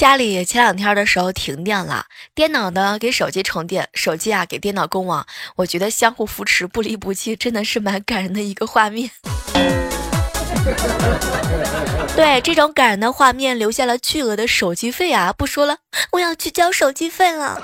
家里前两天的时候停电了电脑呢给手机充电手机啊给电脑供网我觉得相互扶持不离不弃真的是蛮感人的一个画面。对这种感人的画面留下了巨额的手机费啊不说了我要去交手机费了。